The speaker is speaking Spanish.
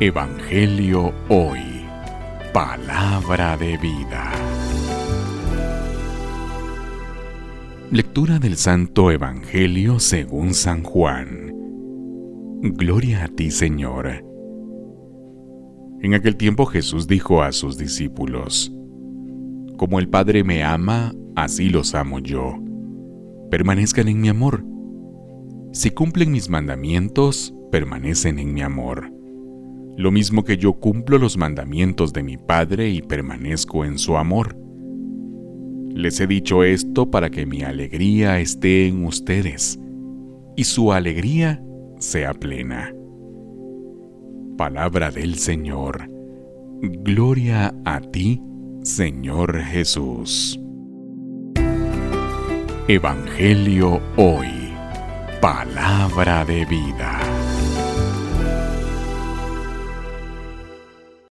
Evangelio Hoy. Palabra de vida. Lectura del Santo Evangelio según San Juan. Gloria a ti, Señor. En aquel tiempo Jesús dijo a sus discípulos, Como el Padre me ama, así los amo yo. Permanezcan en mi amor. Si cumplen mis mandamientos, permanecen en mi amor. Lo mismo que yo cumplo los mandamientos de mi Padre y permanezco en su amor. Les he dicho esto para que mi alegría esté en ustedes y su alegría sea plena. Palabra del Señor. Gloria a ti, Señor Jesús. Evangelio hoy. Palabra de vida.